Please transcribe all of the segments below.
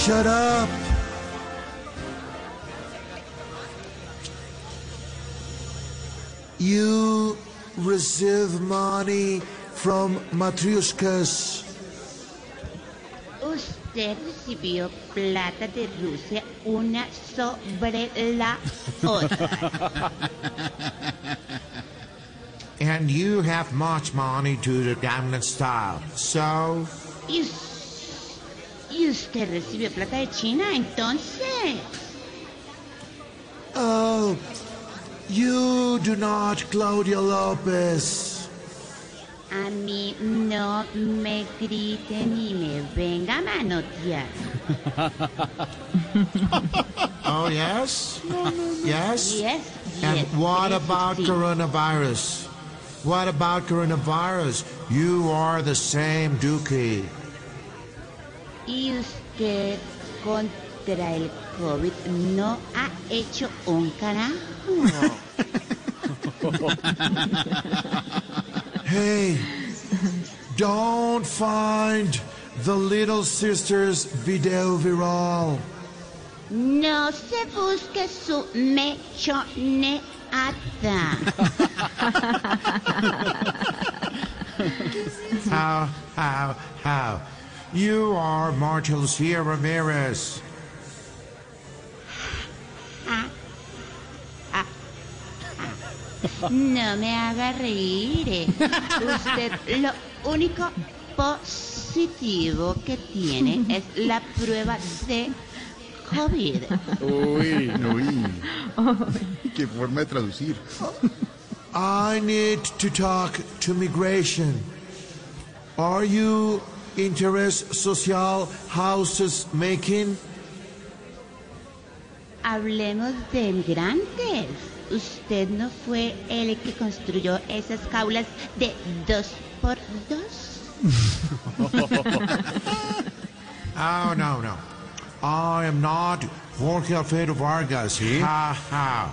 Shut up. You receive money from matryoshkas. Usted recibió plata de Rusia una sobre la otra. And you have much money to the Gangnam Style. So, Y, us- y usted recibió plata de China, entonces. oh, you do not, Claudia Lopez. A mí no me grite ni me venga a manotear. Oh, yes? Yes? Yes, And yes. what about coronavirus? What about coronavirus? You are the same Dookie. Y usted contra el COVID no ha hecho un carajo. Hey, don't find the Little Sisters video viral. No se busque su mechoneata. How, how, how? You are Marta Lucia Ramirez. No me haga reír. Usted lo único positivo que tiene es la prueba de COVID. Uy, uy. Qué forma de traducir. I need to talk to migration. Are you interest social houses making? Hablemos de migrantes. Usted no fue el que construyó esas jaulas de dos por dos. Oh, no, no. I am not Jorge Alfredo Vargas. Ha, ha.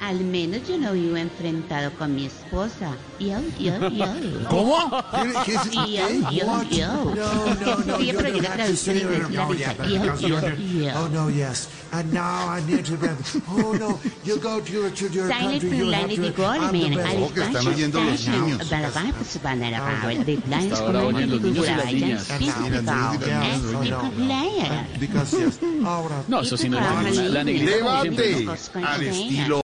Al menos yo no vivo enfrentado con mi esposa. Yo, yo, yo. ¿Cómo? ¿Qué, es- Yo, yo, yo. No, no, no. La Oh, risa. Yo, yo, yo. Oh, no, yes. And now I need to. Oh, no. You go to your, to your Silent country. You have Planety to... I'm the Goldman, best. Ojo, que están oyendo los niños. Ahora oyen los niños y las niñas. Because, yes. Ahora... No, eso sí no es la,